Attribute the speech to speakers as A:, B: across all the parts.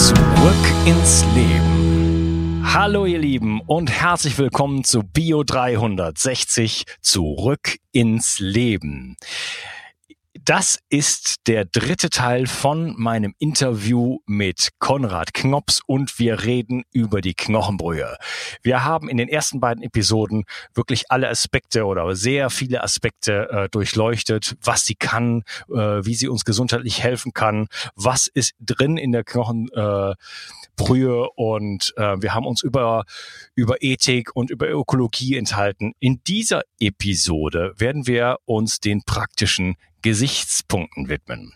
A: Zurück ins Leben. Hallo ihr Lieben und herzlich willkommen zu Bio 360 Zurück ins Leben. Das ist der dritte Teil von meinem Interview mit Konrad Knops und wir reden über die Knochenbrühe. Wir haben in den ersten beiden Episoden wirklich alle Aspekte oder sehr viele Aspekte äh, durchleuchtet, was sie kann, äh, wie sie uns gesundheitlich helfen kann, was ist drin in der Knochenbrühe äh, und äh, wir haben uns über, über Ethik und über Ökologie enthalten. In dieser Episode werden wir uns den praktischen Gesichtspunkten widmen.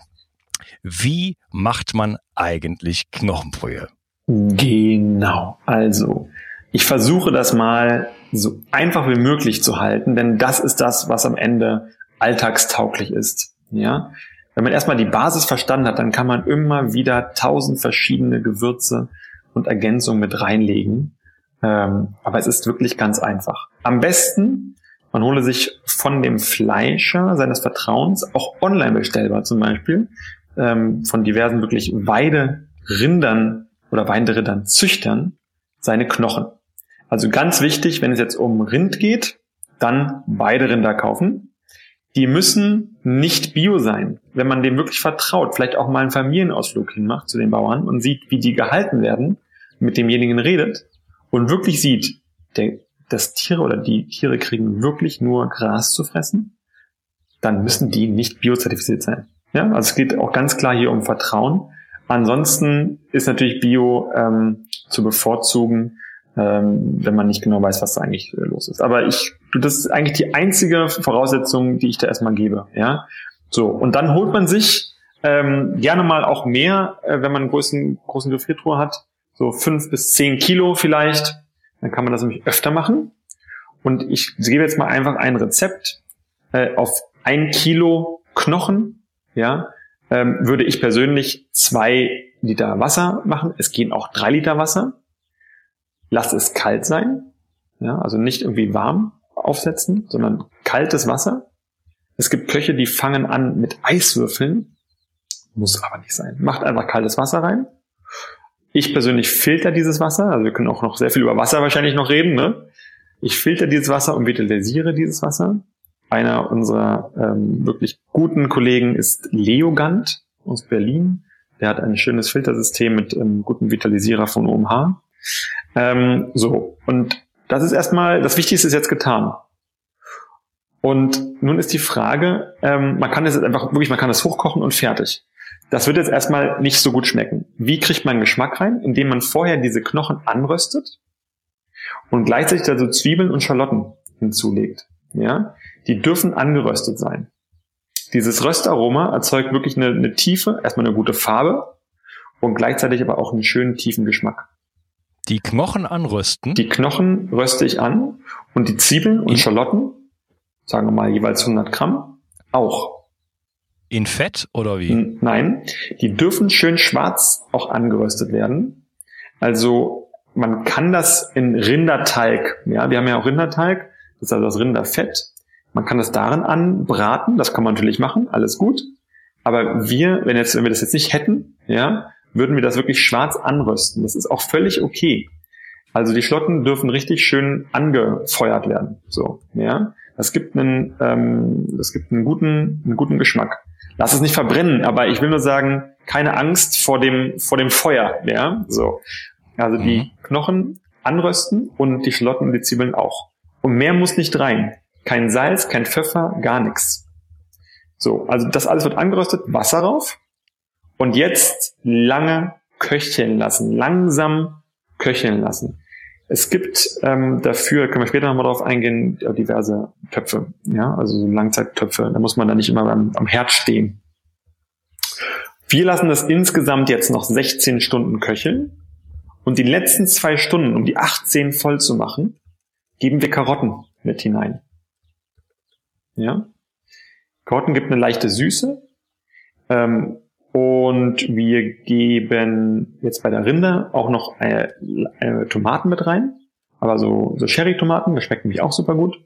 A: Wie macht man eigentlich Knochenbrühe?
B: Genau. Also, ich versuche das mal so einfach wie möglich zu halten, denn das ist das, was am Ende alltagstauglich ist. Ja? Wenn man erstmal die Basis verstanden hat, dann kann man immer wieder tausend verschiedene Gewürze und Ergänzungen mit reinlegen. Ähm, aber es ist wirklich ganz einfach. Am besten man hole sich von dem Fleischer seines Vertrauens, auch online bestellbar zum Beispiel, ähm, von diversen wirklich Weiderindern oder Weiderindern Züchtern, seine Knochen. Also ganz wichtig, wenn es jetzt um Rind geht, dann Weiderinder kaufen. Die müssen nicht bio sein. Wenn man dem wirklich vertraut, vielleicht auch mal einen Familienausflug hinmacht zu den Bauern und sieht, wie die gehalten werden, mit demjenigen redet und wirklich sieht, der dass Tiere oder die Tiere kriegen wirklich nur Gras zu fressen, dann müssen die nicht biozertifiziert sein. Ja, also es geht auch ganz klar hier um Vertrauen. Ansonsten ist natürlich Bio ähm, zu bevorzugen, ähm, wenn man nicht genau weiß, was da eigentlich äh, los ist. Aber ich, das ist eigentlich die einzige Voraussetzung, die ich da erstmal gebe. Ja, so und dann holt man sich ähm, gerne mal auch mehr, äh, wenn man einen großen großen Gefriertruhe hat, so fünf bis zehn Kilo vielleicht dann kann man das nämlich öfter machen. Und ich gebe jetzt mal einfach ein Rezept äh, auf ein Kilo Knochen, ja, ähm, würde ich persönlich zwei Liter Wasser machen. Es gehen auch drei Liter Wasser. Lass es kalt sein, ja, also nicht irgendwie warm aufsetzen, sondern kaltes Wasser. Es gibt Köche, die fangen an mit Eiswürfeln. Muss aber nicht sein. Macht einfach kaltes Wasser rein. Ich persönlich filter dieses Wasser, also wir können auch noch sehr viel über Wasser wahrscheinlich noch reden. Ne? Ich filter dieses Wasser und vitalisiere dieses Wasser. Einer unserer ähm, wirklich guten Kollegen ist Leogant aus Berlin. Der hat ein schönes Filtersystem mit ähm, guten Vitalisierer von OMH. Ähm, so, und das ist erstmal, das Wichtigste ist jetzt getan. Und nun ist die Frage, ähm, man kann es einfach wirklich, man kann es hochkochen und fertig. Das wird jetzt erstmal nicht so gut schmecken. Wie kriegt man Geschmack rein? Indem man vorher diese Knochen anröstet und gleichzeitig dazu Zwiebeln und Schalotten hinzulegt. Ja, die dürfen angeröstet sein. Dieses Röstaroma erzeugt wirklich eine, eine Tiefe, erstmal eine gute Farbe und gleichzeitig aber auch einen schönen tiefen Geschmack.
A: Die Knochen anrösten?
B: Die Knochen röste ich an und die Zwiebeln und Schalotten, sagen wir mal jeweils 100 Gramm, auch.
A: In Fett oder wie?
B: Nein, die dürfen schön schwarz auch angeröstet werden. Also man kann das in Rinderteig, ja, wir haben ja auch Rinderteig, das ist also das Rinderfett. Man kann das darin anbraten, das kann man natürlich machen, alles gut. Aber wir, wenn jetzt, wenn wir das jetzt nicht hätten, ja, würden wir das wirklich schwarz anrösten. Das ist auch völlig okay. Also die Schlotten dürfen richtig schön angefeuert werden. So, ja. Das gibt einen, ähm, das gibt einen guten, einen guten Geschmack lass es nicht verbrennen, aber ich will nur sagen, keine Angst vor dem, vor dem Feuer, ja, so. Also die mhm. Knochen anrösten und die Schalotten und die Zwiebeln auch. Und mehr muss nicht rein. Kein Salz, kein Pfeffer, gar nichts. So, also das alles wird angeröstet, Wasser rauf und jetzt lange köcheln lassen, langsam köcheln lassen. Es gibt ähm, dafür, können wir später nochmal drauf eingehen, diverse Töpfe, ja, also so Langzeittöpfe. Da muss man dann nicht immer am, am Herd stehen. Wir lassen das insgesamt jetzt noch 16 Stunden köcheln und die letzten zwei Stunden, um die 18 voll zu machen, geben wir Karotten mit hinein. Ja? Karotten gibt eine leichte Süße. Ähm, und wir geben jetzt bei der Rinde auch noch äh, äh, Tomaten mit rein. Aber so, so Cherry-Tomaten, das schmeckt nämlich auch super gut.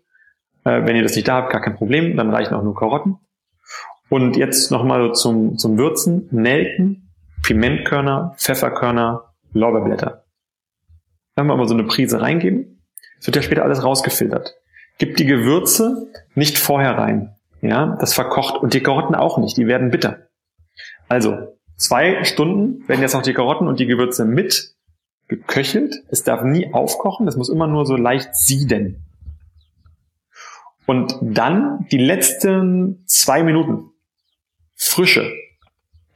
B: Äh, wenn ihr das nicht da habt, gar kein Problem, dann reichen auch nur Karotten. Und jetzt nochmal zum, zum Würzen. Nelken, Pimentkörner, Pfefferkörner, Lorbeerblätter. Dann wir aber so eine Prise reingeben. Es wird ja später alles rausgefiltert. Gib die Gewürze nicht vorher rein. Ja, das verkocht und die Karotten auch nicht. Die werden bitter. Also, zwei Stunden werden jetzt noch die Karotten und die Gewürze mit geköchelt. Es darf nie aufkochen. Es muss immer nur so leicht sieden. Und dann die letzten zwei Minuten frische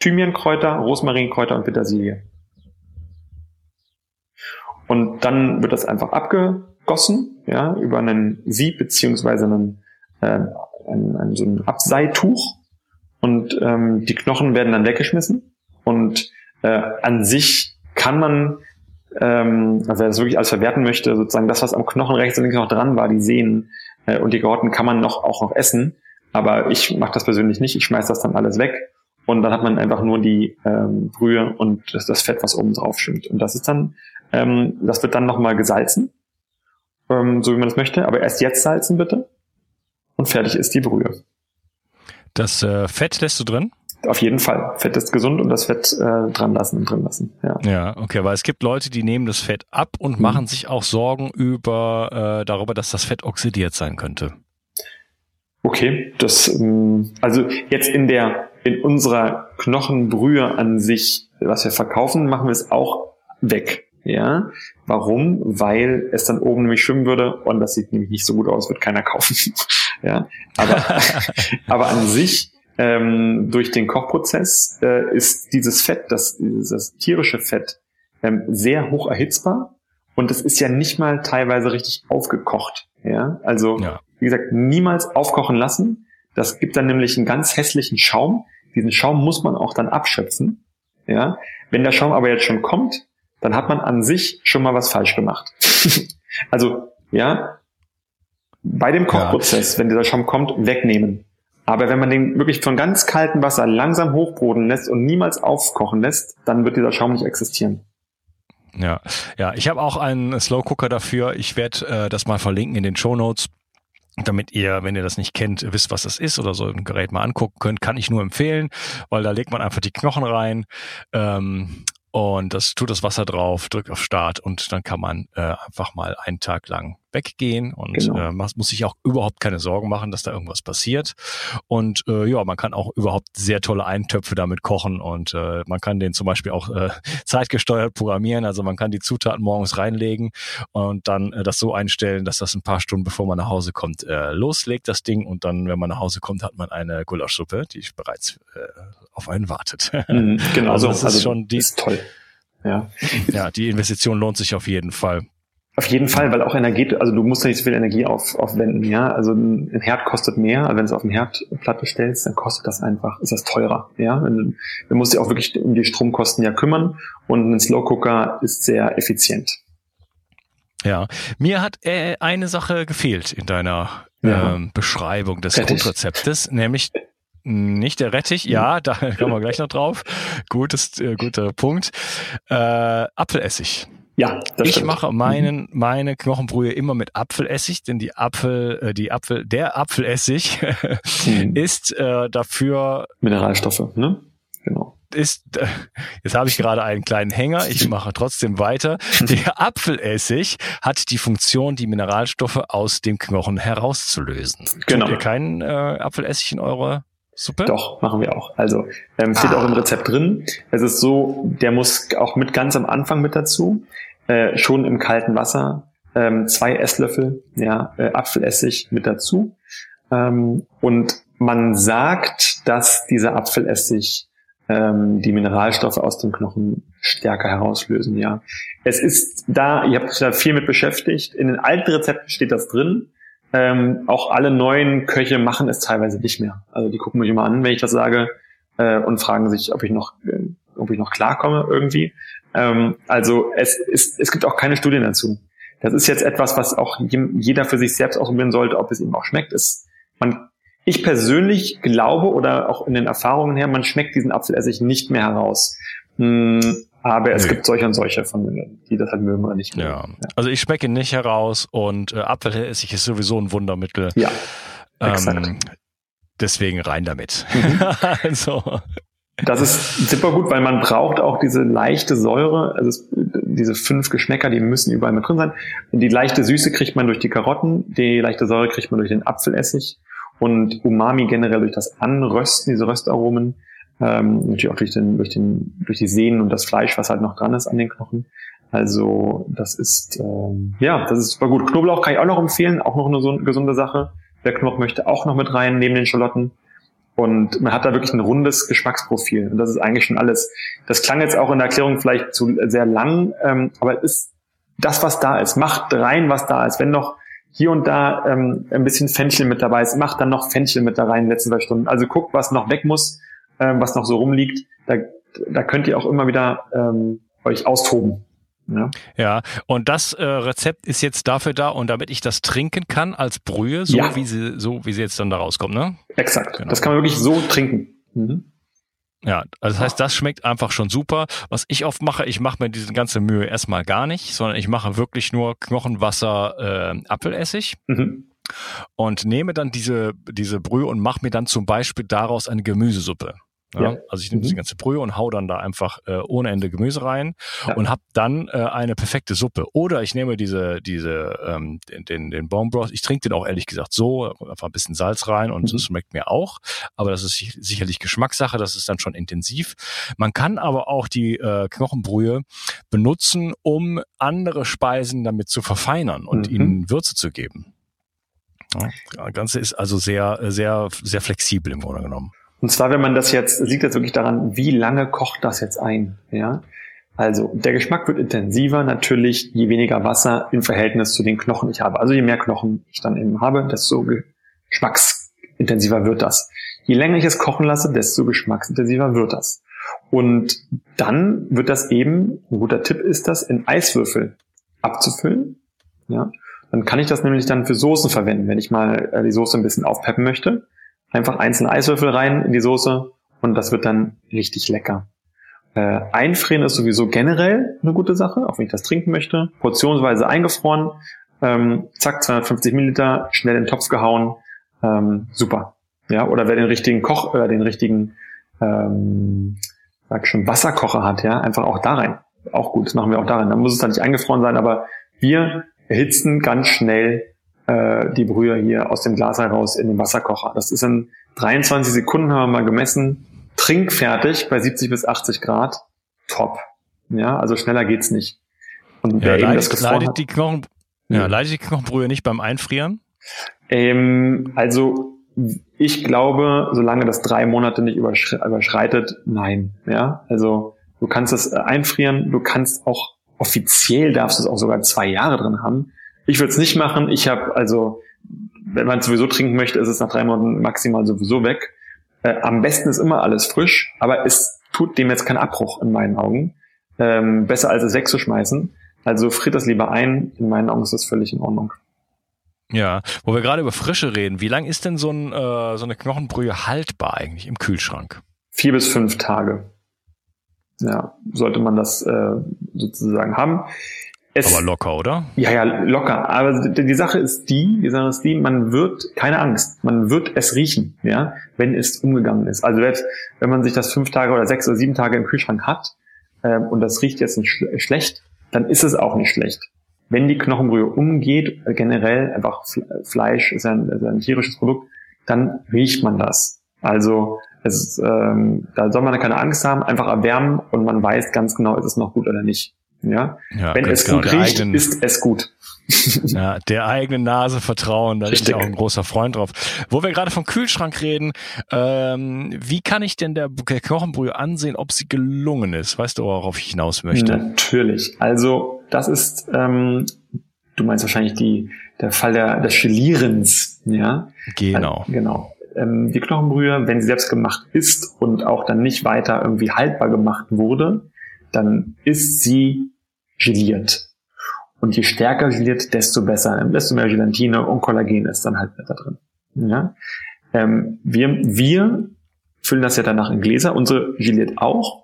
B: Thymiankräuter, Rosmarinkräuter und Petersilie. Und dann wird das einfach abgegossen, ja, über einen Sieb beziehungsweise einen, äh, ein, ein, so ein Abseituch. Und ähm, die Knochen werden dann weggeschmissen. Und äh, an sich kann man, ähm, also wer das wirklich alles verwerten möchte, sozusagen das, was am Knochen rechts und links noch dran war, die Sehnen äh, und die Karotten kann man noch auch noch essen. Aber ich mache das persönlich nicht. Ich schmeiß das dann alles weg. Und dann hat man einfach nur die ähm, Brühe und das, das Fett, was oben drauf schwimmt. Und das ist dann ähm, das wird dann nochmal gesalzen, ähm, so wie man das möchte. Aber erst jetzt salzen bitte. Und fertig ist die Brühe.
A: Das äh, Fett lässt du drin?
B: Auf jeden Fall. Fett ist gesund und das Fett äh, dran lassen und drin lassen. Ja.
A: ja, okay, weil es gibt Leute, die nehmen das Fett ab und mhm. machen sich auch Sorgen über äh, darüber, dass das Fett oxidiert sein könnte.
B: Okay, das ähm, also jetzt in der in unserer Knochenbrühe an sich, was wir verkaufen, machen wir es auch weg. Ja, warum? Weil es dann oben nämlich schwimmen würde und das sieht nämlich nicht so gut aus, wird keiner kaufen. ja, aber, aber an sich ähm, durch den Kochprozess äh, ist dieses Fett, das, dieses tierische Fett, ähm, sehr hoch erhitzbar und es ist ja nicht mal teilweise richtig aufgekocht. Ja, also ja. wie gesagt, niemals aufkochen lassen. Das gibt dann nämlich einen ganz hässlichen Schaum. Diesen Schaum muss man auch dann abschöpfen. Ja, wenn der Schaum aber jetzt schon kommt, dann hat man an sich schon mal was falsch gemacht. also, ja, bei dem Kochprozess, ja. wenn dieser Schaum kommt, wegnehmen. Aber wenn man den wirklich von ganz kaltem Wasser langsam hochbrodeln lässt und niemals aufkochen lässt, dann wird dieser Schaum nicht existieren.
A: Ja, ja, ich habe auch einen Slow Cooker dafür. Ich werde äh, das mal verlinken in den Show Notes damit ihr, wenn ihr das nicht kennt, wisst, was das ist oder so ein Gerät mal angucken könnt, kann ich nur empfehlen, weil da legt man einfach die Knochen rein, ähm, und das tut das Wasser drauf, drückt auf Start und dann kann man äh, einfach mal einen Tag lang weggehen und genau. äh, man muss sich auch überhaupt keine Sorgen machen, dass da irgendwas passiert. Und äh, ja, man kann auch überhaupt sehr tolle Eintöpfe damit kochen und äh, man kann den zum Beispiel auch äh, zeitgesteuert programmieren. Also man kann die Zutaten morgens reinlegen und dann äh, das so einstellen, dass das ein paar Stunden bevor man nach Hause kommt äh, loslegt das Ding und dann, wenn man nach Hause kommt, hat man eine Gulaschsuppe, die bereits äh, auf einen wartet.
B: Mhm, genau, also, das ist also, schon die, ist toll.
A: Ja. ja, die Investition lohnt sich auf jeden Fall.
B: Auf jeden Fall, weil auch Energie, also du musst nicht so viel Energie auf, aufwenden, ja. Also ein Herd kostet mehr, wenn du es auf eine Herdplatte stellst, dann kostet das einfach, ist das teurer, ja. Du, du musst dich auch wirklich um die Stromkosten ja kümmern und ein Slow Cooker ist sehr effizient.
A: Ja, mir hat äh, eine Sache gefehlt in deiner ja. ähm, Beschreibung des Rettich. Grundrezeptes, nämlich nicht der Rettich, ja, da kommen wir gleich noch drauf. Gutes, äh, guter Punkt. Äh, Apfelessig.
B: Ja,
A: das ich stimmt. mache meinen, meine Knochenbrühe immer mit Apfelessig, denn die Apfel, äh, die Apfel, der Apfelessig mhm. ist äh, dafür
B: Mineralstoffe, ne?
A: Genau. Ist, äh, jetzt habe ich gerade einen kleinen Hänger, ich mache trotzdem weiter. Der Apfelessig hat die Funktion, die Mineralstoffe aus dem Knochen herauszulösen. Genau. Tut ihr keinen äh, Apfelessig in eurer Suppe?
B: Doch, machen wir auch. Also ähm, steht ah. auch im Rezept drin. Es ist so, der muss auch mit ganz am Anfang mit dazu, äh, schon im kalten Wasser, ähm, zwei Esslöffel ja, äh, Apfelessig mit dazu. Ähm, und man sagt, dass dieser Apfelessig ähm, die Mineralstoffe aus dem Knochen stärker herauslösen. Ja, es ist da. Ihr habt euch da viel mit beschäftigt. In den alten Rezepten steht das drin. Ähm, auch alle neuen Köche machen es teilweise nicht mehr. Also die gucken mich immer an, wenn ich das sage. äh, und fragen sich, ob ich noch, äh, ob ich noch klarkomme irgendwie. Ähm, also es, es, es gibt auch keine Studien dazu. Das ist jetzt etwas, was auch jeder für sich selbst ausprobieren sollte, ob es ihm auch schmeckt. Es, man, ich persönlich glaube oder auch in den Erfahrungen her, man schmeckt diesen Apfelessig nicht mehr heraus. Hm, aber es nee. gibt solche und solche von denen, die das halt mögen oder nicht
A: mögen. Ja. ja. Also ich schmecke nicht heraus und äh, Apfelessig ist sowieso ein Wundermittel.
B: Ja. Ähm,
A: deswegen rein damit. Mhm.
B: also. Das ist super gut, weil man braucht auch diese leichte Säure, also es, diese fünf Geschmäcker, die müssen überall mit drin sein. Die leichte Süße kriegt man durch die Karotten, die leichte Säure kriegt man durch den Apfelessig und Umami generell durch das Anrösten, diese Röstaromen, ähm, natürlich auch durch, den, durch, den, durch die Sehnen und das Fleisch, was halt noch dran ist an den Knochen. Also das ist ähm, ja, das ist super gut. Knoblauch kann ich auch noch empfehlen, auch noch eine so gesunde Sache. Der Knoblauch möchte auch noch mit rein neben den Schalotten. Und man hat da wirklich ein rundes Geschmacksprofil. Und das ist eigentlich schon alles. Das klang jetzt auch in der Erklärung vielleicht zu sehr lang, ähm, aber es ist das, was da ist. Macht rein, was da ist. Wenn noch hier und da ähm, ein bisschen Fenchel mit dabei ist, macht dann noch Fenchel mit da rein in den letzten zwei Stunden. Also guckt, was noch weg muss, ähm, was noch so rumliegt. Da, da könnt ihr auch immer wieder ähm, euch austoben.
A: Ja. ja, und das äh, Rezept ist jetzt dafür da und damit ich das trinken kann als Brühe, so ja. wie sie so wie sie jetzt dann da rauskommt, ne?
B: Exakt. Genau. Das kann man wirklich so trinken. Mhm.
A: Ja, also das heißt, das schmeckt einfach schon super. Was ich oft mache, ich mache mir diese ganze Mühe erstmal gar nicht, sondern ich mache wirklich nur Knochenwasser, äh, Apfelessig. Mhm. Und nehme dann diese, diese Brühe und mache mir dann zum Beispiel daraus eine Gemüsesuppe. Ja, Also ich nehme mhm. diese ganze Brühe und hau dann da einfach äh, ohne Ende Gemüse rein ja. und habe dann äh, eine perfekte Suppe. Oder ich nehme diese, diese, ähm, den, den, den Bonebroth, ich trinke den auch ehrlich gesagt so, einfach ein bisschen Salz rein und mhm. das schmeckt mir auch. Aber das ist sicherlich Geschmackssache, das ist dann schon intensiv. Man kann aber auch die äh, Knochenbrühe benutzen, um andere Speisen damit zu verfeinern und mhm. ihnen Würze zu geben. Ja, das Ganze ist also sehr, sehr, sehr flexibel im Grunde genommen.
B: Und zwar, wenn man das jetzt, liegt jetzt wirklich daran, wie lange kocht das jetzt ein, ja? Also, der Geschmack wird intensiver, natürlich, je weniger Wasser im Verhältnis zu den Knochen ich habe. Also, je mehr Knochen ich dann eben habe, desto geschmacksintensiver wird das. Je länger ich es kochen lasse, desto geschmacksintensiver wird das. Und dann wird das eben, ein guter Tipp ist das, in Eiswürfel abzufüllen, ja? Dann kann ich das nämlich dann für Soßen verwenden, wenn ich mal äh, die Soße ein bisschen aufpeppen möchte Einfach einzelne Eiswürfel rein in die Soße und das wird dann richtig lecker. Äh, einfrieren ist sowieso generell eine gute Sache, auch wenn ich das trinken möchte. Portionsweise eingefroren, ähm, zack, 250 Milliliter, schnell in den Topf gehauen, ähm, super. Ja, oder wer den richtigen Koch, oder den richtigen, ähm, sag schon, Wasserkocher hat, ja, einfach auch da rein. Auch gut, das machen wir auch da rein. Dann muss es dann nicht eingefroren sein, aber wir erhitzen ganz schnell äh, die Brühe hier aus dem Glas heraus in den Wasserkocher. Das ist in 23 Sekunden, haben wir mal gemessen, trinkfertig bei 70 bis 80 Grad. Top. Ja, also schneller geht's nicht.
A: Und wer ja, eben das gefroren leidet hat, die Knochen, ja, leidet die Knochenbrühe nicht beim Einfrieren?
B: Ähm, also ich glaube, solange das drei Monate nicht überschreitet, nein. Ja, also du kannst es einfrieren, du kannst auch offiziell darfst du es auch sogar zwei Jahre drin haben. Ich würde es nicht machen. Ich habe also, wenn man es sowieso trinken möchte, ist es nach drei Monaten maximal sowieso weg. Äh, am besten ist immer alles frisch, aber es tut dem jetzt keinen Abbruch in meinen Augen. Ähm, besser als es wegzuschmeißen. Also friert das lieber ein. In meinen Augen ist das völlig in Ordnung.
A: Ja, wo wir gerade über Frische reden, wie lang ist denn so, ein, äh, so eine Knochenbrühe haltbar eigentlich im Kühlschrank?
B: Vier bis fünf Tage. Ja, sollte man das äh, sozusagen haben.
A: Es, aber locker, oder?
B: Ja, ja, locker. Aber die Sache ist die, die Sache ist die, man wird, keine Angst, man wird es riechen, ja, wenn es umgegangen ist. Also jetzt, wenn man sich das fünf Tage oder sechs oder sieben Tage im Kühlschrank hat, ähm, und das riecht jetzt nicht schl schlecht, dann ist es auch nicht schlecht. Wenn die Knochenbrühe umgeht, generell einfach Fleisch ist ein, ist ein tierisches Produkt, dann riecht man das. Also es ähm, da soll man keine Angst haben, einfach erwärmen und man weiß ganz genau, ist es noch gut oder nicht. Ja, ja wenn es genau, gut riecht, eigenen, ist es gut.
A: ja, der eigenen Nase vertrauen, da Richtig. bin ich auch ein großer Freund drauf. Wo wir gerade vom Kühlschrank reden, ähm, wie kann ich denn der Knochenbrühe ansehen, ob sie gelungen ist? Weißt du, worauf ich hinaus möchte?
B: Natürlich. Also das ist, ähm, du meinst wahrscheinlich die, der Fall der, des Gelierens, ja?
A: Genau.
B: genau ähm, die Knochenbrühe, wenn sie selbst gemacht ist und auch dann nicht weiter irgendwie haltbar gemacht wurde, dann ist sie geliert. Und je stärker geliert, desto besser, desto mehr Gelatine und Kollagen ist dann halt da drin. Ja? Ähm, wir, wir füllen das ja danach in Gläser. Unsere geliert auch.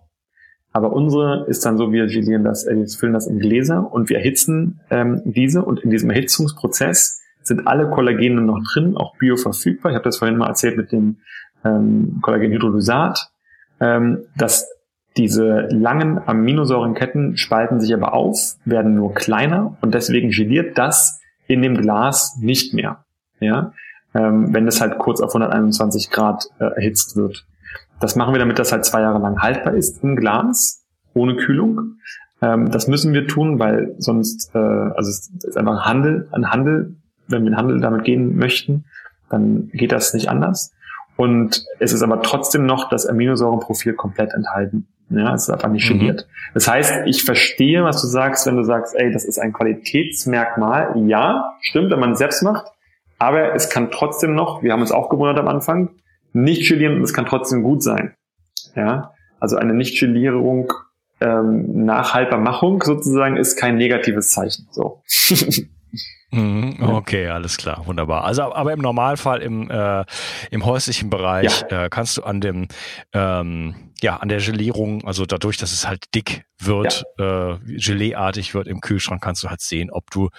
B: Aber unsere ist dann so, wir gelieren das, äh, füllen das in Gläser und wir erhitzen ähm, diese und in diesem Erhitzungsprozess sind alle Kollagene noch drin, auch bioverfügbar. Ich habe das vorhin mal erzählt mit dem ähm, Kollagenhydrolysat, ähm, dass diese langen Aminosäurenketten spalten sich aber auf, werden nur kleiner und deswegen geliert das in dem Glas nicht mehr. Ja, ähm, wenn es halt kurz auf 121 Grad äh, erhitzt wird. Das machen wir, damit das halt zwei Jahre lang haltbar ist im Glas, ohne Kühlung. Ähm, das müssen wir tun, weil sonst, äh, also es ist einfach Handel, ein Handel, wenn wir in Handel damit gehen möchten, dann geht das nicht anders. Und es ist aber trotzdem noch das Aminosäurenprofil komplett enthalten. Ja, es ist einfach nicht mhm. geliert. Das heißt, ich verstehe, was du sagst, wenn du sagst, ey, das ist ein Qualitätsmerkmal. Ja, stimmt, wenn man es selbst macht. Aber es kann trotzdem noch, wir haben uns auch gewundert am Anfang, nicht gelieren und es kann trotzdem gut sein. Ja, also eine Nicht-Gelierung ähm, nach Halbermachung sozusagen ist kein negatives Zeichen. So.
A: Mhm, okay, alles klar, wunderbar. Also, aber im Normalfall im, äh, im häuslichen Bereich ja. äh, kannst du an dem, ähm, ja, an der Gelierung, also dadurch, dass es halt dick wird, ja. äh, Geleeartig wird im Kühlschrank, kannst du halt sehen, ob du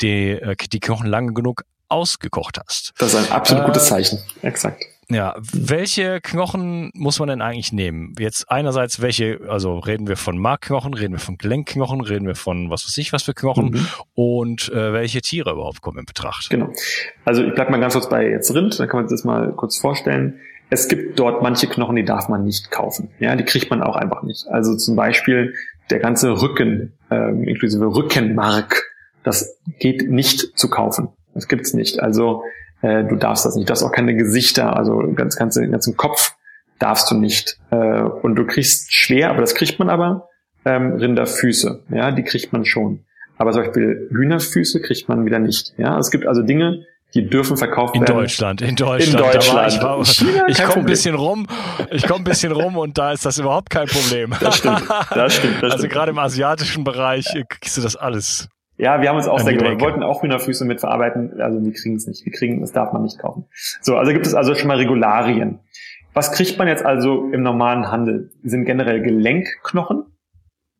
A: die, äh, die Knochen lange genug ausgekocht hast.
B: Das ist ein absolut äh, gutes Zeichen. Exakt.
A: Ja, welche Knochen muss man denn eigentlich nehmen? Jetzt einerseits welche, also reden wir von Markknochen, reden wir von Gelenkknochen, reden wir von was weiß ich was für Knochen mhm. und äh, welche Tiere überhaupt kommen in Betracht?
B: Genau. Also ich bleib mal ganz kurz bei jetzt Rind, dann kann man sich das mal kurz vorstellen. Es gibt dort manche Knochen, die darf man nicht kaufen. Ja, die kriegt man auch einfach nicht. Also zum Beispiel der ganze Rücken, äh, inklusive Rückenmark, das geht nicht zu kaufen. Das gibt's nicht. Also äh, du darfst das nicht. Du darfst auch keine Gesichter, also ganz ganze ganzen Kopf darfst du nicht. Äh, und du kriegst schwer, aber das kriegt man aber ähm, Rinderfüße. Ja, die kriegt man schon. Aber zum Beispiel Hühnerfüße kriegt man wieder nicht. Ja, es gibt also Dinge, die dürfen verkauft
A: in
B: werden.
A: Deutschland, in Deutschland.
B: In Deutschland.
A: Ich, war, China, ich komme ein bisschen rum, ich komme ein bisschen rum und da ist das überhaupt kein Problem.
B: Das stimmt, das stimmt. Das
A: also
B: stimmt.
A: gerade im asiatischen Bereich kriegst du das alles.
B: Ja, wir haben uns auch sehr gewollt. Wir wollten auch Hühnerfüße mitverarbeiten, also wir kriegen es nicht. Wir kriegen, das darf man nicht kaufen. So, also gibt es also schon mal Regularien. Was kriegt man jetzt also im normalen Handel? Sind generell Gelenkknochen.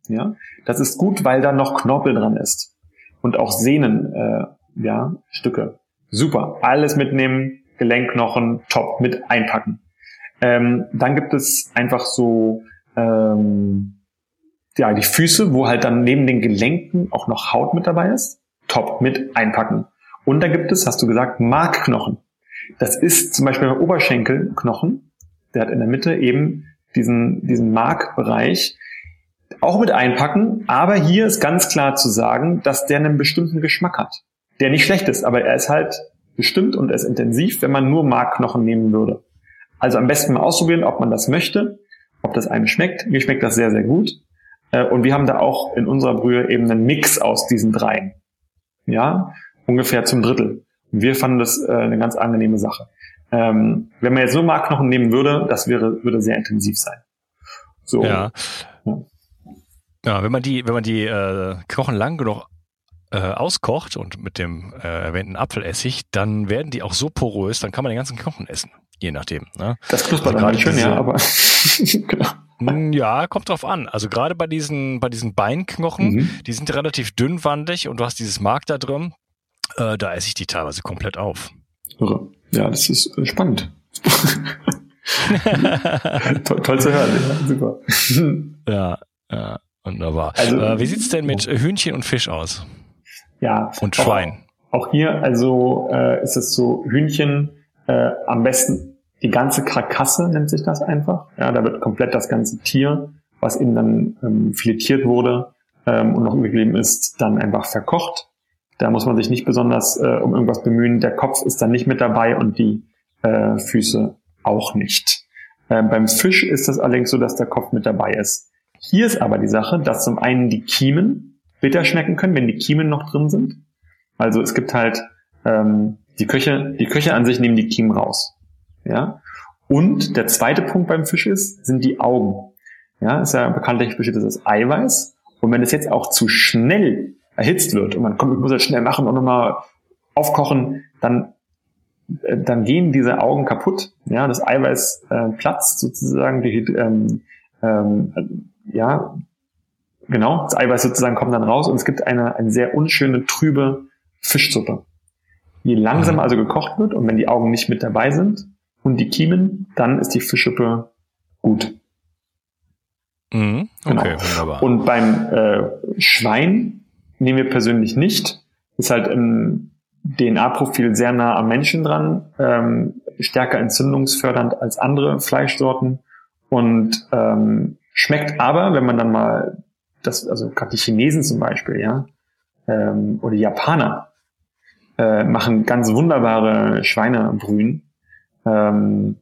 B: Ja, das ist gut, weil da noch Knorpel dran ist und auch Sehnen, äh, ja, Stücke. Super, alles mitnehmen, Gelenkknochen, top, mit einpacken. Ähm, dann gibt es einfach so ähm, ja, die Füße, wo halt dann neben den Gelenken auch noch Haut mit dabei ist. Top, mit einpacken. Und da gibt es, hast du gesagt, Markknochen. Das ist zum Beispiel der Oberschenkelknochen. Der hat in der Mitte eben diesen, diesen Markbereich. Auch mit einpacken. Aber hier ist ganz klar zu sagen, dass der einen bestimmten Geschmack hat. Der nicht schlecht ist, aber er ist halt bestimmt und er ist intensiv, wenn man nur Markknochen nehmen würde. Also am besten mal ausprobieren, ob man das möchte, ob das einem schmeckt. Mir schmeckt das sehr, sehr gut. Äh, und wir haben da auch in unserer Brühe eben einen Mix aus diesen dreien. Ja, ungefähr zum Drittel. Und wir fanden das äh, eine ganz angenehme Sache. Ähm, wenn man jetzt nur Markknochen nehmen würde, das wäre, würde sehr intensiv sein.
A: So. Ja. ja. Ja, wenn man die, wenn man die äh, Knochen lang genug äh, auskocht und mit dem äh, erwähnten Apfelessig, dann werden die auch so porös, dann kann man den ganzen Knochen essen, je nachdem. Ne?
B: Das knuspert also dann schön, ja, aber
A: genau. Hm, ja, kommt drauf an. Also gerade bei diesen, bei diesen Beinknochen, mhm. die sind relativ dünnwandig und du hast dieses Mark da drin, äh, da esse ich die teilweise komplett auf.
B: Ja, das ist äh, spannend. toll, toll, zu hören, ja, super.
A: ja, ja, wunderbar. Also, äh, wie sieht's denn mit Hühnchen und Fisch aus?
B: Ja.
A: Und Schwein.
B: Auch, auch hier, also äh, ist es so, Hühnchen äh, am besten die ganze Karkasse nennt sich das einfach. Ja, da wird komplett das ganze Tier, was eben dann ähm, filetiert wurde ähm, und noch übergeblieben ist, dann einfach verkocht. Da muss man sich nicht besonders äh, um irgendwas bemühen. Der Kopf ist dann nicht mit dabei und die äh, Füße auch nicht. Äh, beim Fisch ist es allerdings so, dass der Kopf mit dabei ist. Hier ist aber die Sache, dass zum einen die Kiemen bitter schmecken können, wenn die Kiemen noch drin sind. Also es gibt halt ähm, die Köche, die Köche an sich nehmen die Kiemen raus. Ja. Und der zweite Punkt beim Fisch ist, sind die Augen. Ja, ist ja bekanntlich besteht das Eiweiß. Und wenn es jetzt auch zu schnell erhitzt wird und man kommt, ich muss das schnell machen und nochmal aufkochen, dann äh, dann gehen diese Augen kaputt. Ja, das Eiweiß äh, platzt sozusagen, die, ähm, ähm, ja, genau, das Eiweiß sozusagen kommt dann raus und es gibt eine, eine sehr unschöne, trübe Fischsuppe. Je langsamer mhm. also gekocht wird und wenn die Augen nicht mit dabei sind und die Kiemen, dann ist die Fischsuppe gut.
A: Mhm.
B: Genau. Okay, genau. wunderbar. Und beim äh, Schwein nehmen wir persönlich nicht. Ist halt im DNA-Profil sehr nah am Menschen dran, ähm, stärker entzündungsfördernd als andere Fleischsorten und ähm, schmeckt aber, wenn man dann mal das, also gerade die Chinesen zum Beispiel, ja, ähm, oder die Japaner äh, machen ganz wunderbare Schweinebrühen, ähm,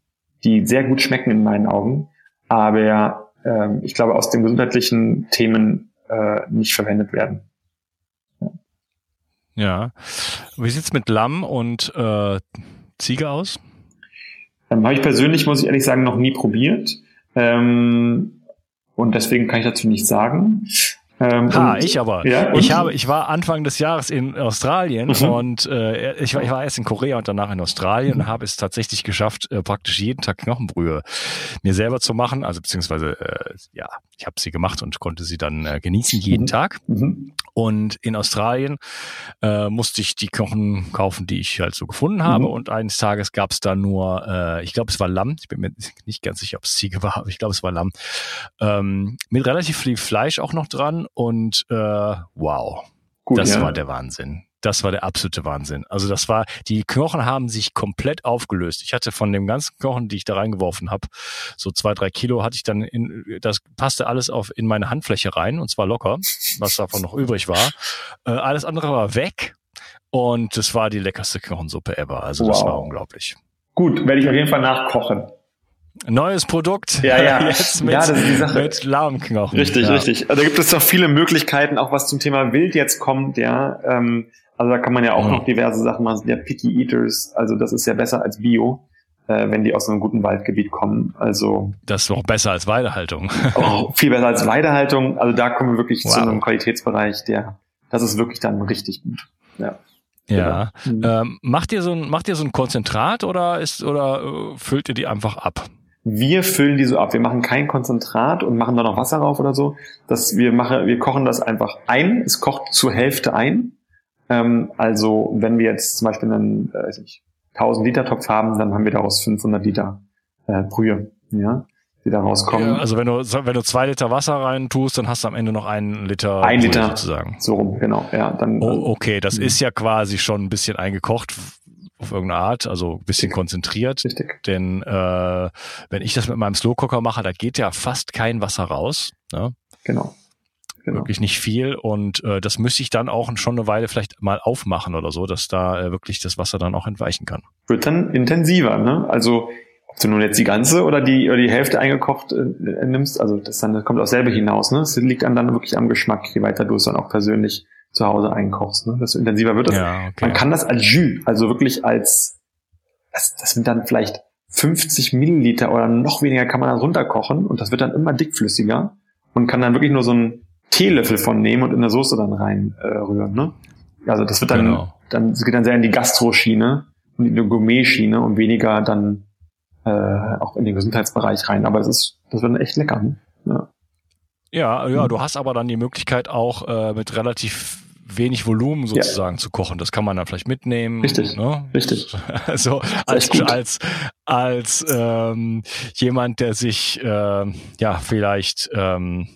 B: die sehr gut schmecken in meinen Augen, aber ähm, ich glaube aus den gesundheitlichen Themen äh, nicht verwendet werden.
A: Ja. Wie sieht's mit Lamm und äh, Ziege aus?
B: Ähm, Habe ich persönlich, muss ich ehrlich sagen, noch nie probiert. Ähm, und deswegen kann ich dazu nichts sagen.
A: Ähm, ha, und, ich aber. Ja, ich habe, ich war Anfang des Jahres in Australien mhm. und äh, ich, war, ich war erst in Korea und danach in Australien mhm. und habe es tatsächlich geschafft, äh, praktisch jeden Tag Knochenbrühe mir selber zu machen. Also beziehungsweise äh, ja, ich habe sie gemacht und konnte sie dann äh, genießen jeden mhm. Tag. Mhm. Und in Australien äh, musste ich die Knochen kaufen, die ich halt so gefunden habe. Mhm. Und eines Tages gab es da nur, äh, ich glaube, es war Lamm. Ich bin mir nicht ganz sicher, ob es Ziege war, aber ich glaube, es war Lamm. Ähm, mit relativ viel Fleisch auch noch dran und äh, wow, Gut, das ja. war der Wahnsinn. Das war der absolute Wahnsinn. Also das war, die Knochen haben sich komplett aufgelöst. Ich hatte von dem ganzen Knochen, die ich da reingeworfen habe, so zwei, drei Kilo hatte ich dann in, das passte alles auf in meine Handfläche rein und zwar locker, was davon noch übrig war. Äh, alles andere war weg und es war die leckerste Knochensuppe ever. Also wow. das war unglaublich.
B: Gut, werde ich auf jeden Fall nachkochen.
A: Neues Produkt.
B: Ja, ja.
A: Jetzt mit, ja, das ist die Sache. mit Lahmknochen.
B: Richtig,
A: ja.
B: richtig. Also da gibt es noch viele Möglichkeiten, auch was zum Thema Wild jetzt kommt, ja. Ähm, also da kann man ja auch mhm. noch diverse Sachen machen. Ja, Picky Eaters, also das ist ja besser als Bio, äh, wenn die aus einem guten Waldgebiet kommen. Also
A: das ist noch besser als Weidehaltung.
B: oh, viel besser als Weidehaltung. Also da kommen wir wirklich wow. zu einem Qualitätsbereich, der, das ist wirklich dann richtig gut. Ja.
A: Ja. Mhm. Ähm, macht ihr so ein macht ihr so ein Konzentrat oder ist oder äh, füllt ihr die einfach ab?
B: Wir füllen die so ab. Wir machen kein Konzentrat und machen da noch Wasser drauf oder so. Das, wir, machen, wir kochen das einfach ein. Es kocht zur Hälfte ein. Ähm, also wenn wir jetzt zum Beispiel einen äh, nicht, 1000 Liter Topf haben, dann haben wir daraus 500 Liter äh, Brühe, ja, die da rauskommen. Ja,
A: also wenn du wenn du zwei Liter Wasser rein tust, dann hast du am Ende noch einen Liter
B: ein Liter sozusagen. So rum, genau. Ja, dann.
A: Oh, okay, das mh. ist ja quasi schon ein bisschen eingekocht auf irgendeine Art, also ein bisschen konzentriert. Richtig. Denn äh, wenn ich das mit meinem Slow Cooker mache, da geht ja fast kein Wasser raus. Ne?
B: Genau.
A: Genau. Wirklich nicht viel und äh, das müsste ich dann auch schon eine Weile vielleicht mal aufmachen oder so, dass da äh, wirklich das Wasser dann auch entweichen kann.
B: Wird dann intensiver, ne? Also ob du nun jetzt die ganze oder die oder die Hälfte eingekocht äh, nimmst, also das dann das kommt auch selber hinaus, ne? Es liegt dann, dann wirklich am Geschmack, je weiter du es dann auch persönlich zu Hause einkochst. Ne? Desto intensiver wird das. Ja, okay. Man kann das als Jus, also wirklich als, das, das sind dann vielleicht 50 Milliliter oder noch weniger kann man dann runterkochen und das wird dann immer dickflüssiger und kann dann wirklich nur so einen Teelöffel von nehmen und in der Soße dann reinrühren. Äh, ne? Also das wird dann, genau. dann das geht dann sehr in die Gastro-Schiene und in die Gourmet-Schiene und weniger dann äh, auch in den Gesundheitsbereich rein. Aber das ist, das wird dann echt lecker. Ne? Ja.
A: Ja, ja, mhm. du hast aber dann die Möglichkeit auch äh, mit relativ wenig Volumen sozusagen ja. zu kochen. Das kann man dann vielleicht mitnehmen.
B: Richtig. Ne? Richtig.
A: Also als als als ähm, jemand, der sich äh, ja vielleicht ähm,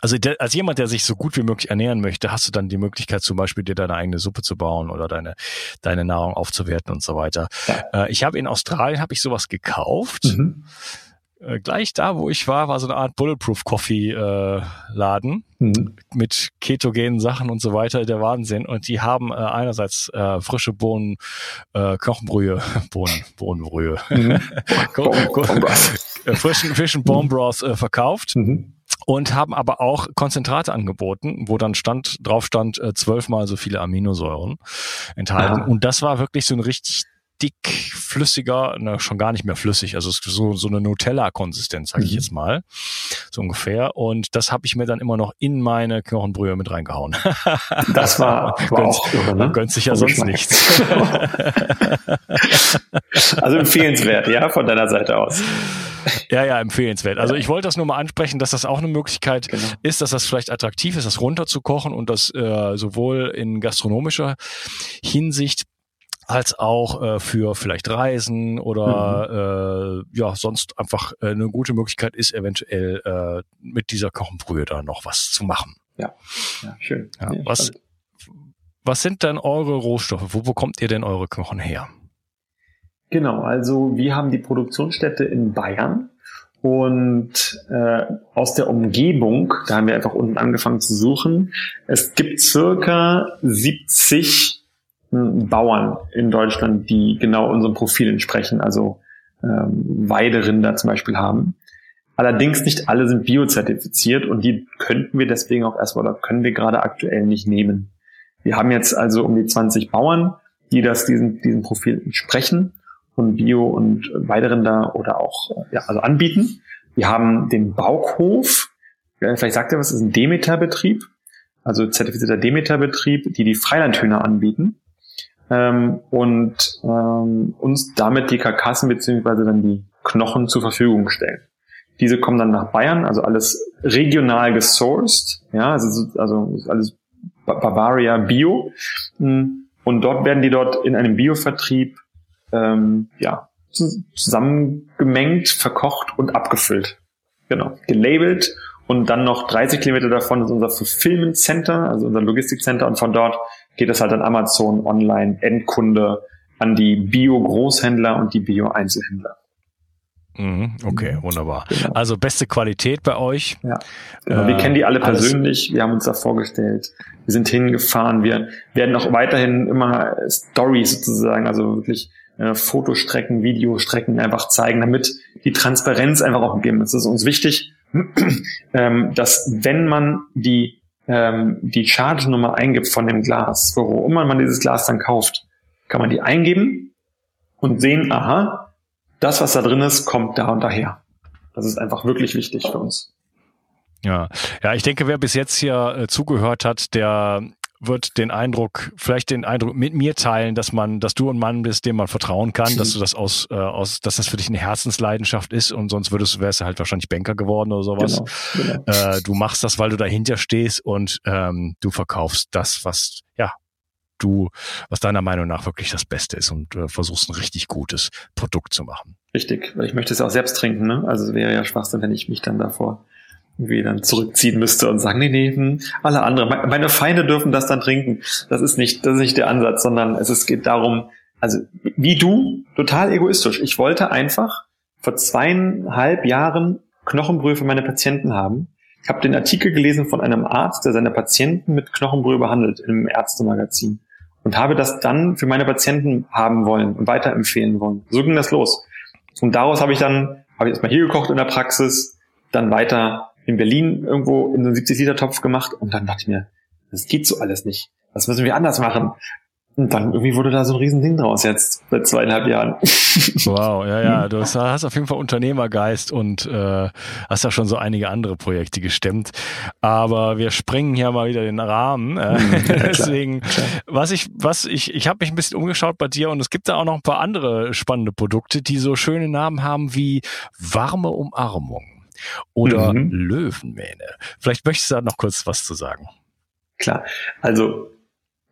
A: also der, als jemand, der sich so gut wie möglich ernähren möchte, hast du dann die Möglichkeit, zum Beispiel dir deine eigene Suppe zu bauen oder deine deine Nahrung aufzuwerten und so weiter. Ja. Äh, ich habe in Australien habe ich sowas gekauft. Mhm äh, gleich da, wo ich war, war so eine Art Bulletproof Coffee äh, Laden mhm. mit ketogenen Sachen und so weiter, der Wahnsinn. Und die haben äh, einerseits äh, frische Bohnen, äh, Knochenbrühe, Bohnen, Bohnenbrühe, mhm. frischen, frischen Bone Broth äh, verkauft. Mhm und haben aber auch Konzentrate angeboten, wo dann stand drauf stand äh, zwölfmal so viele Aminosäuren enthalten. Aha. Und das war wirklich so ein richtig dickflüssiger, na, schon gar nicht mehr flüssig, also so, so eine Nutella-Konsistenz, sage ich mhm. jetzt mal, so ungefähr. Und das habe ich mir dann immer noch in meine Knochenbrühe mit reingehauen.
B: Das war, war auch
A: irre, ne? Gönnt sich ja sonst nichts.
B: also empfehlenswert, ja, von deiner Seite aus.
A: Ja, ja, empfehlenswert. Also ich wollte das nur mal ansprechen, dass das auch eine Möglichkeit genau. ist, dass das vielleicht attraktiv ist, das runterzukochen und das äh, sowohl in gastronomischer Hinsicht als auch äh, für vielleicht Reisen oder mhm. äh, ja sonst einfach äh, eine gute Möglichkeit ist, eventuell äh, mit dieser Kochenbrühe da noch was zu machen.
B: Ja, ja schön.
A: Ja, ja, was, was sind denn eure Rohstoffe? Wo bekommt ihr denn eure Knochen her?
B: Genau, also wir haben die Produktionsstätte in Bayern und äh, aus der Umgebung, da haben wir einfach unten angefangen zu suchen. Es gibt circa 70 hm, Bauern in Deutschland, die genau unserem Profil entsprechen, also ähm, Weiderinder zum Beispiel haben. Allerdings nicht alle sind biozertifiziert und die könnten wir deswegen auch erstmal oder können wir gerade aktuell nicht nehmen. Wir haben jetzt also um die 20 Bauern, die das diesem, diesem Profil entsprechen und Bio und Weiderinder oder auch ja, also anbieten. Wir haben den Baukhof, vielleicht sagt ihr was, ist ein Demeter-Betrieb, also zertifizierter Demeter-Betrieb, die die Freilandhühner anbieten ähm, und ähm, uns damit die Karkassen beziehungsweise dann die Knochen zur Verfügung stellen. Diese kommen dann nach Bayern, also alles regional gesourced, ja, also, also alles Bavaria Bio. Und dort werden die dort in einem Biovertrieb ähm, ja, zusammengemengt, verkocht und abgefüllt. Genau, gelabelt und dann noch 30 Kilometer davon ist unser Fulfillment Center, also unser Logistikcenter und von dort geht es halt an Amazon online, Endkunde, an die Bio-Großhändler und die Bio-Einzelhändler.
A: Mhm, okay, wunderbar. Genau. Also beste Qualität bei euch.
B: Ja, genau. wir äh, kennen die alle persönlich. Wir haben uns da vorgestellt. Wir sind hingefahren. Wir werden auch weiterhin immer Stories sozusagen, also wirklich äh, Fotostrecken, Videostrecken einfach zeigen, damit die Transparenz einfach auch gegeben ist. Es ist uns wichtig, ähm, dass wenn man die, ähm, die Charge-Nummer eingibt von dem Glas, wo immer man dieses Glas dann kauft, kann man die eingeben und sehen, aha, das, was da drin ist, kommt da und daher. Das ist einfach wirklich wichtig für uns.
A: Ja, ja, ich denke, wer bis jetzt hier äh, zugehört hat, der wird den Eindruck, vielleicht den Eindruck mit mir teilen, dass man, dass du ein Mann bist, dem man vertrauen kann, dass du das aus, äh, aus, dass das für dich eine Herzensleidenschaft ist und sonst würdest, wärst du halt wahrscheinlich Banker geworden oder sowas. Genau, genau. Äh, du machst das, weil du dahinter stehst und ähm, du verkaufst das, was ja du, was deiner Meinung nach wirklich das Beste ist und äh, versuchst ein richtig gutes Produkt zu machen.
B: Richtig, weil ich möchte es auch selbst trinken, ne? Also es wäre ja Schwachsinn, wenn ich mich dann davor irgendwie dann zurückziehen müsste und sagen, nee, nee, hm, alle anderen, meine Feinde dürfen das dann trinken. Das ist nicht, das ist nicht der Ansatz, sondern es, es geht darum, also wie du, total egoistisch. Ich wollte einfach vor zweieinhalb Jahren Knochenbrühe für meine Patienten haben. Ich habe den Artikel gelesen von einem Arzt, der seine Patienten mit Knochenbrühe behandelt im Ärztemagazin und habe das dann für meine Patienten haben wollen und weiterempfehlen wollen. So ging das los. Und daraus habe ich dann, habe ich erstmal hier gekocht in der Praxis, dann weiter in Berlin irgendwo in so einen 70-Liter-Topf gemacht und dann dachte ich mir, das geht so alles nicht. Was müssen wir anders machen? Und dann irgendwie wurde da so ein Riesending draus jetzt, seit zweieinhalb Jahren.
A: Wow, ja, ja, du hast, hast auf jeden Fall Unternehmergeist und äh, hast ja schon so einige andere Projekte gestemmt. Aber wir sprengen hier mal wieder den Rahmen. Äh, ja, Deswegen, klar. was ich, was ich, ich habe mich ein bisschen umgeschaut bei dir und es gibt da auch noch ein paar andere spannende Produkte, die so schöne Namen haben wie warme Umarmung oder mhm. Löwenmähne. Vielleicht möchtest du da noch kurz was zu sagen.
B: Klar, also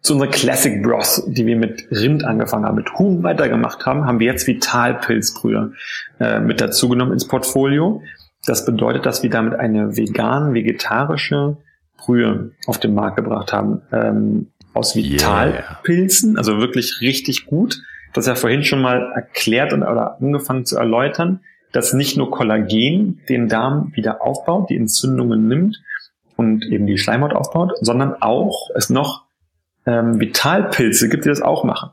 B: zu unserer Classic Broth, die wir mit Rind angefangen haben, mit Huhn weitergemacht haben, haben wir jetzt Vitalpilzbrühe äh, mit dazugenommen ins Portfolio. Das bedeutet, dass wir damit eine vegan-vegetarische Brühe auf den Markt gebracht haben. Ähm, aus Vitalpilzen, yeah. also wirklich richtig gut. Das ja vorhin schon mal erklärt und oder angefangen zu erläutern das nicht nur Kollagen den Darm wieder aufbaut, die Entzündungen nimmt und eben die Schleimhaut aufbaut, sondern auch es noch ähm, Vitalpilze gibt, die das auch machen.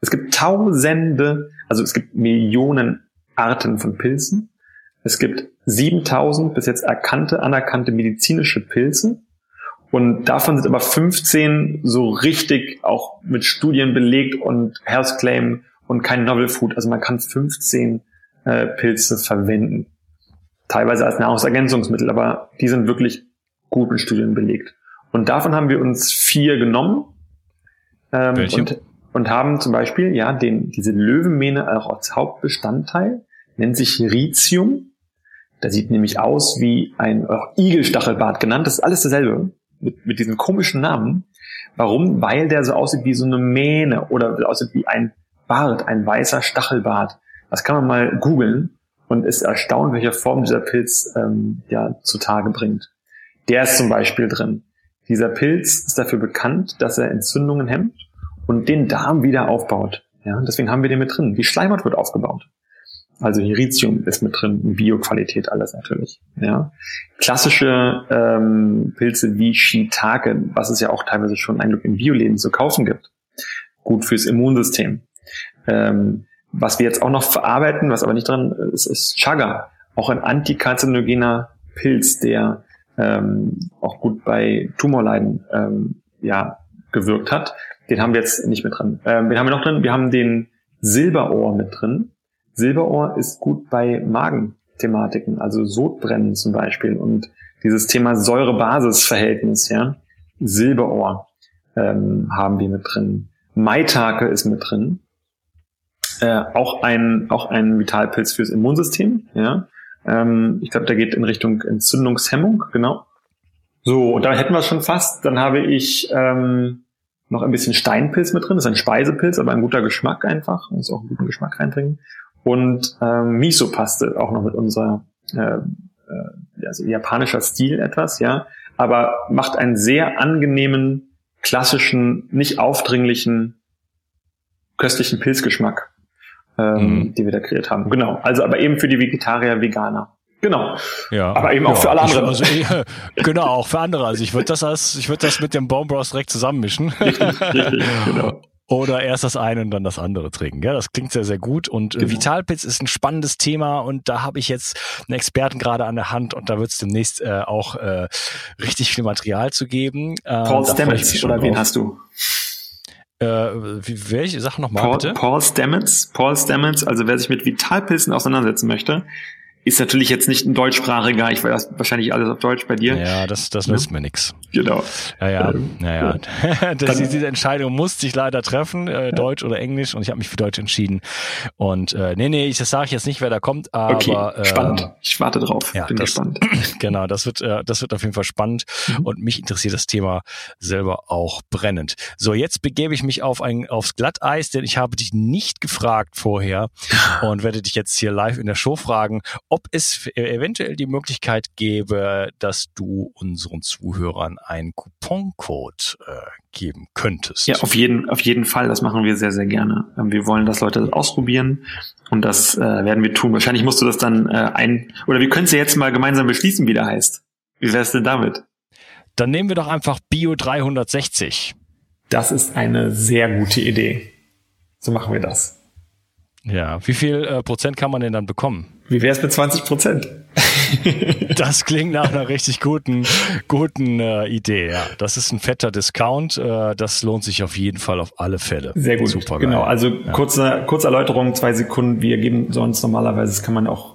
B: Es gibt tausende, also es gibt Millionen Arten von Pilzen. Es gibt 7000 bis jetzt erkannte, anerkannte medizinische Pilze. Und davon sind aber 15 so richtig auch mit Studien belegt und Health Claim und kein Novel Food. Also man kann 15 äh, Pilze verwenden. Teilweise als Nahrungsergänzungsmittel, aber die sind wirklich gut in Studien belegt. Und davon haben wir uns vier genommen. Ähm, Welche? Und, und haben zum Beispiel, ja, den, diese Löwenmähne auch als Hauptbestandteil, nennt sich Ritium. Der sieht nämlich aus wie ein auch Igelstachelbart genannt. Das ist alles dasselbe. Mit, mit diesem komischen Namen. Warum? Weil der so aussieht wie so eine Mähne oder aussieht wie ein Bart, ein weißer Stachelbart. Das kann man mal googeln und ist erstaunt, welche Form dieser Pilz ähm, ja zutage bringt. Der ist zum Beispiel drin. Dieser Pilz ist dafür bekannt, dass er Entzündungen hemmt und den Darm wieder aufbaut. Ja, deswegen haben wir den mit drin. Die Schleimhaut wird aufgebaut. Also Hiritium ist mit drin, Bioqualität alles natürlich. Ja. Klassische ähm, Pilze wie Shiitake, was es ja auch teilweise schon ein Glück im Bioläden zu kaufen gibt. Gut fürs Immunsystem. Ähm, was wir jetzt auch noch verarbeiten, was aber nicht dran ist, ist Chaga. Auch ein antikarzinogener Pilz, der ähm, auch gut bei Tumorleiden ähm, ja, gewirkt hat. Den haben wir jetzt nicht mit drin. Ähm, wen haben wir noch drin? Wir haben den Silberohr mit drin. Silberohr ist gut bei Magenthematiken, also Sodbrennen zum Beispiel und dieses Thema Säure-Basis-Verhältnis, ja. Silberohr ähm, haben wir mit drin. Maitake ist mit drin. Äh, auch ein auch ein Vitalpilz fürs Immunsystem, ja. Ähm, ich glaube, der geht in Richtung Entzündungshemmung, genau. So, und da hätten wir schon fast. Dann habe ich ähm, noch ein bisschen Steinpilz mit drin. Das ist ein Speisepilz, aber ein guter Geschmack einfach. Muss auch einen guten Geschmack reinbringen. Und ähm, Miso-Paste auch noch mit unserer äh, äh, also japanischer Stil etwas, ja. Aber macht einen sehr angenehmen, klassischen, nicht aufdringlichen, köstlichen Pilzgeschmack ähm, mhm. die wir da kreiert haben. Genau. Also aber eben für die Vegetarier, Veganer. Genau.
A: Ja.
B: Aber eben auch
A: ja,
B: für alle anderen.
A: Ich, also, genau, auch für andere. Also ich würde das als, ich würde das mit dem Bone Bros direkt zusammenmischen. Richtig, richtig, genau. Oder erst das eine und dann das andere trinken. Ja, das klingt sehr, sehr gut. Und äh, genau. Vitalpilz ist ein spannendes Thema und da habe ich jetzt einen Experten gerade an der Hand und da wird es demnächst äh, auch äh, richtig viel Material zu geben.
B: Ähm, Paul Stamets, oder wen hast du?
A: Äh, wie, welche Sachen nochmal
B: Paul,
A: bitte?
B: Paul Stamets, Paul Stamets, also wer sich mit Vitalpilzen auseinandersetzen möchte, ist natürlich jetzt nicht ein deutschsprachiger, ich weiß wahrscheinlich alles auf Deutsch bei dir.
A: Ja, das, das nützt ja. mir nix.
B: Genau.
A: Ja, ja, ähm, ja, ja. das, diese Entscheidung musste ich leider treffen, äh, Deutsch oder Englisch, und ich habe mich für Deutsch entschieden. Und äh, nee, nee, ich, das sage ich jetzt nicht, wer da kommt, aber
B: okay, spannend. Äh, ich warte drauf.
A: Ja,
B: Bin
A: das,
B: gespannt.
A: Genau, das wird, äh, das wird auf jeden Fall spannend mhm. und mich interessiert das Thema selber auch brennend. So, jetzt begebe ich mich auf ein aufs Glatteis, denn ich habe dich nicht gefragt vorher und werde dich jetzt hier live in der Show fragen, ob es eventuell die Möglichkeit gäbe, dass du unseren Zuhörern einen Couponcode äh, geben könntest.
B: Ja, auf jeden, auf jeden Fall. Das machen wir sehr, sehr gerne. Ähm, wir wollen, dass Leute das ausprobieren und das äh, werden wir tun. Wahrscheinlich musst du das dann äh, ein, oder wir können es ja jetzt mal gemeinsam beschließen, wie der heißt. Wie wär's denn damit?
A: Dann nehmen wir doch einfach Bio 360.
B: Das ist eine sehr gute Idee. So machen wir das.
A: Ja, wie viel äh, Prozent kann man denn dann bekommen?
B: Wie wär's mit 20 Prozent?
A: das klingt nach einer richtig guten, guten äh, Idee. Ja, das ist ein fetter Discount. Äh, das lohnt sich auf jeden Fall auf alle Fälle.
B: Sehr gut. Super genau. Also ja. kurze, kurze Erläuterung, zwei Sekunden. Wir geben sonst normalerweise, das kann man auch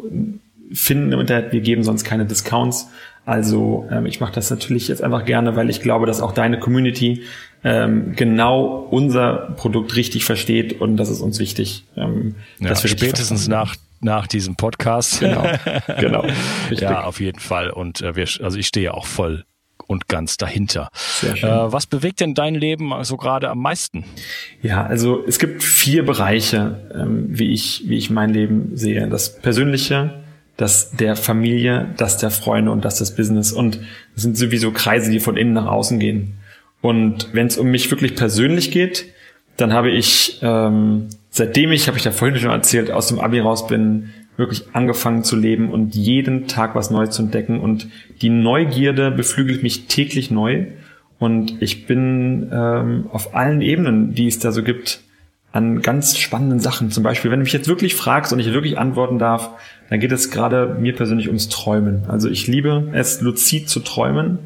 B: finden im Internet. Wir geben sonst keine Discounts. Also ähm, ich mache das natürlich jetzt einfach gerne, weil ich glaube, dass auch deine Community ähm, genau unser Produkt richtig versteht und das ist uns wichtig. Ähm,
A: ja, dass wir spätestens nach nach diesem Podcast.
B: Genau, genau.
A: ja, auf jeden Fall. Und äh, wir, also ich stehe auch voll und ganz dahinter. Sehr schön. Äh, was bewegt denn dein Leben so also gerade am meisten?
B: Ja, also es gibt vier Bereiche, ähm, wie ich wie ich mein Leben sehe. Das Persönliche, das der Familie, das der Freunde und das des Business. Und das sind sowieso Kreise, die von innen nach außen gehen. Und wenn es um mich wirklich persönlich geht, dann habe ich, ähm, seitdem ich, habe ich ja vorhin schon erzählt, aus dem Abi raus bin, wirklich angefangen zu leben und jeden Tag was Neues zu entdecken. Und die Neugierde beflügelt mich täglich neu. Und ich bin ähm, auf allen Ebenen, die es da so gibt, an ganz spannenden Sachen. Zum Beispiel, wenn du mich jetzt wirklich fragst und ich wirklich antworten darf, dann geht es gerade mir persönlich ums Träumen. Also ich liebe es, luzid zu träumen.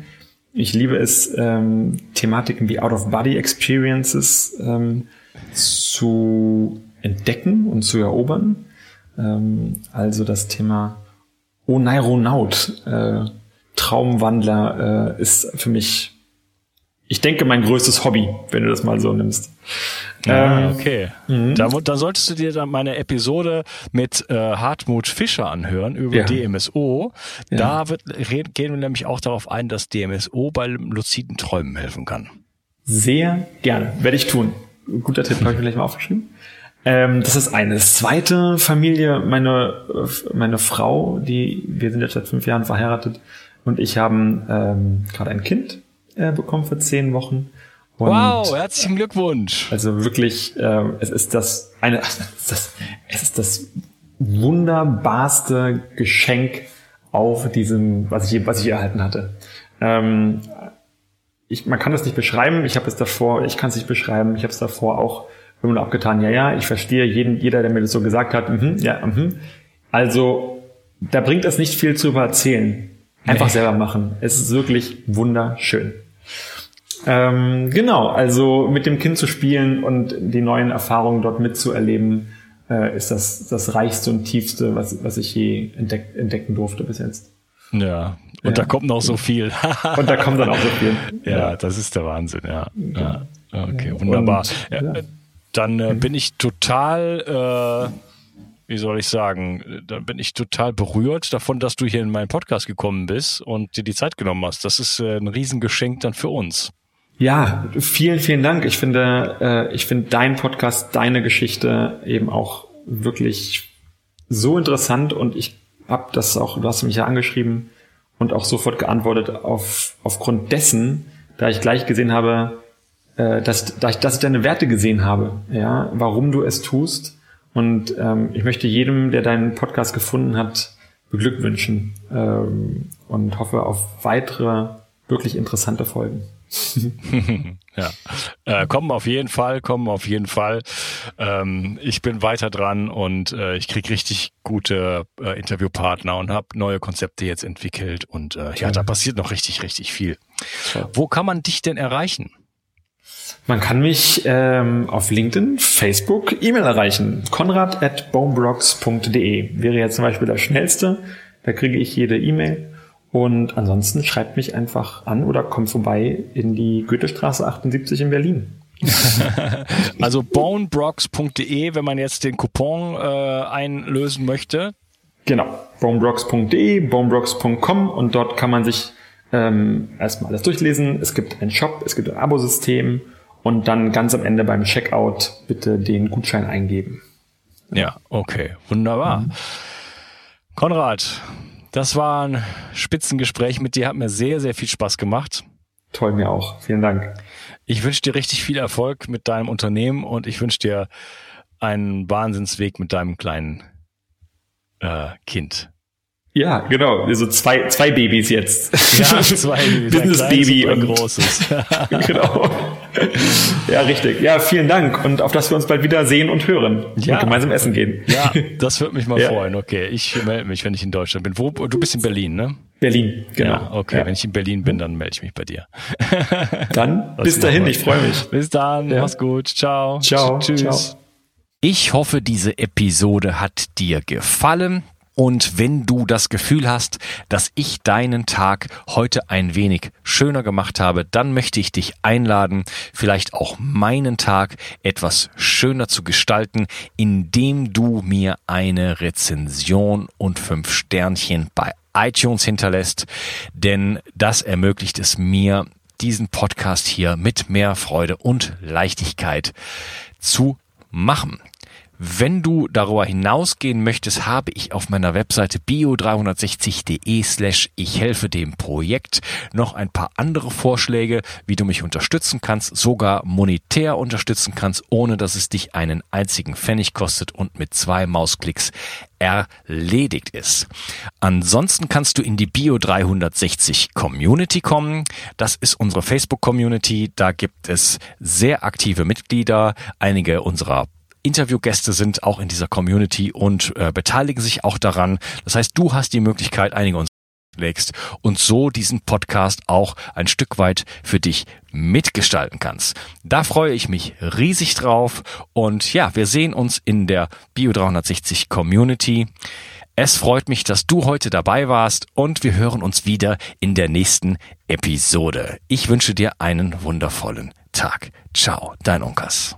B: Ich liebe es, ähm, Thematiken wie Out-of-Body-Experiences ähm, zu entdecken und zu erobern. Ähm, also das Thema Oneironaut, äh, Traumwandler, äh, ist für mich, ich denke, mein größtes Hobby, wenn du das mal so nimmst.
A: Ja, ähm, okay. Mhm. Da, da, solltest du dir dann meine Episode mit äh, Hartmut Fischer anhören über ja. DMSO. Ja. Da wird, gehen wir nämlich auch darauf ein, dass DMSO bei luziden Träumen helfen kann.
B: Sehr gerne. Werde ich tun. Guter Tipp, habe ich mir gleich mal aufgeschrieben. Ähm, das ist eine. Zweite Familie, meine, meine Frau, die, wir sind jetzt seit fünf Jahren verheiratet und ich haben ähm, gerade ein Kind äh, bekommen für zehn Wochen.
A: Und wow, herzlichen Glückwunsch.
B: Also wirklich, äh, es ist das eine, es ist das, es ist das wunderbarste Geschenk auf diesem, was ich, was ich erhalten hatte. Ähm, ich, man kann das nicht beschreiben. Ich habe es davor, ich kann es nicht beschreiben. Ich habe es davor auch immer abgetan. Ja, ja, ich verstehe jeden, jeder, der mir das so gesagt hat. Mhm, ja, mhm. Also da bringt es nicht viel zu erzählen. Einfach nee. selber machen. Es ist wirklich wunderschön. Ähm, genau, also mit dem Kind zu spielen und die neuen Erfahrungen dort mitzuerleben, äh, ist das das reichste und tiefste, was, was ich je entdeck, entdecken durfte bis jetzt.
A: Ja, und ja. da kommt noch so viel.
B: und da kommt dann auch so viel.
A: Ja, das ist der Wahnsinn, ja. ja. Okay, wunderbar. Und, dann äh, mhm. bin ich total, äh, wie soll ich sagen, dann bin ich total berührt davon, dass du hier in meinen Podcast gekommen bist und dir die Zeit genommen hast. Das ist äh, ein Riesengeschenk dann für uns.
B: Ja, vielen, vielen Dank. Ich finde, äh, ich finde dein Podcast, deine Geschichte eben auch wirklich so interessant und ich habe das auch, du hast mich ja angeschrieben und auch sofort geantwortet auf, aufgrund dessen, da ich gleich gesehen habe, äh, dass, dass, ich, dass ich deine Werte gesehen habe, ja, warum du es tust. Und ähm, ich möchte jedem, der deinen Podcast gefunden hat, beglückwünschen ähm, und hoffe auf weitere wirklich interessante Folgen.
A: ja, äh, kommen auf jeden Fall, kommen auf jeden Fall. Ähm, ich bin weiter dran und äh, ich krieg richtig gute äh, Interviewpartner und habe neue Konzepte jetzt entwickelt und äh, ja, da passiert noch richtig, richtig viel. Wo kann man dich denn erreichen?
B: Man kann mich ähm, auf LinkedIn, Facebook, E-Mail erreichen. Konrad at boneblocks.de wäre jetzt zum Beispiel das schnellste. Da kriege ich jede E-Mail. Und ansonsten schreibt mich einfach an oder kommt vorbei in die Goethestraße 78 in Berlin.
A: also bonebrocks.de, wenn man jetzt den Coupon äh, einlösen möchte.
B: Genau, bonebrocks.de, bonebrocks.com und dort kann man sich ähm, erstmal alles durchlesen. Es gibt einen Shop, es gibt ein Abosystem und dann ganz am Ende beim Checkout bitte den Gutschein eingeben.
A: Ja, okay, wunderbar. Mhm. Konrad, das war ein Spitzengespräch mit dir, hat mir sehr, sehr viel Spaß gemacht.
B: Toll, mir auch. Vielen Dank.
A: Ich wünsche dir richtig viel Erfolg mit deinem Unternehmen und ich wünsche dir einen Wahnsinnsweg mit deinem kleinen äh, Kind.
B: Ja, genau. Also zwei, zwei Babys jetzt.
A: Ja, zwei Babys.
B: Business Baby
A: und ein großes.
B: genau. Ja, richtig. Ja, vielen Dank und auf dass wir uns bald wieder sehen und hören
A: ja.
B: und gemeinsam essen gehen.
A: Ja, das würde mich mal ja. freuen. Okay, ich melde mich, wenn ich in Deutschland bin. Wo, du bist in Berlin, ne?
B: Berlin, genau.
A: Ja, okay, ja. wenn ich in Berlin bin, dann melde ich mich bei dir.
B: Dann bis dahin, ich freue mich.
A: Bis dann, mach's gut. Ciao.
B: Ciao.
A: Tschüss.
B: Ciao.
A: Ich hoffe, diese Episode hat dir gefallen. Und wenn du das Gefühl hast, dass ich deinen Tag heute ein wenig schöner gemacht habe, dann möchte ich dich einladen, vielleicht auch meinen Tag etwas schöner zu gestalten, indem du mir eine Rezension und fünf Sternchen bei iTunes hinterlässt, denn das ermöglicht es mir, diesen Podcast hier mit mehr Freude und Leichtigkeit zu machen. Wenn du darüber hinausgehen möchtest, habe ich auf meiner Webseite bio360.de slash ich helfe dem Projekt noch ein paar andere Vorschläge, wie du mich unterstützen kannst, sogar monetär unterstützen kannst, ohne dass es dich einen einzigen Pfennig kostet und mit zwei Mausklicks erledigt ist. Ansonsten kannst du in die Bio 360 Community kommen. Das ist unsere Facebook Community. Da gibt es sehr aktive Mitglieder. Einige unserer Interviewgäste sind auch in dieser Community und äh, beteiligen sich auch daran. Das heißt, du hast die Möglichkeit, einige unserer legst und so diesen Podcast auch ein Stück weit für dich mitgestalten kannst. Da freue ich mich riesig drauf und ja, wir sehen uns in der Bio 360 Community. Es freut mich, dass du heute dabei warst und wir hören uns wieder in der nächsten Episode. Ich wünsche dir einen wundervollen Tag. Ciao, dein Unkas.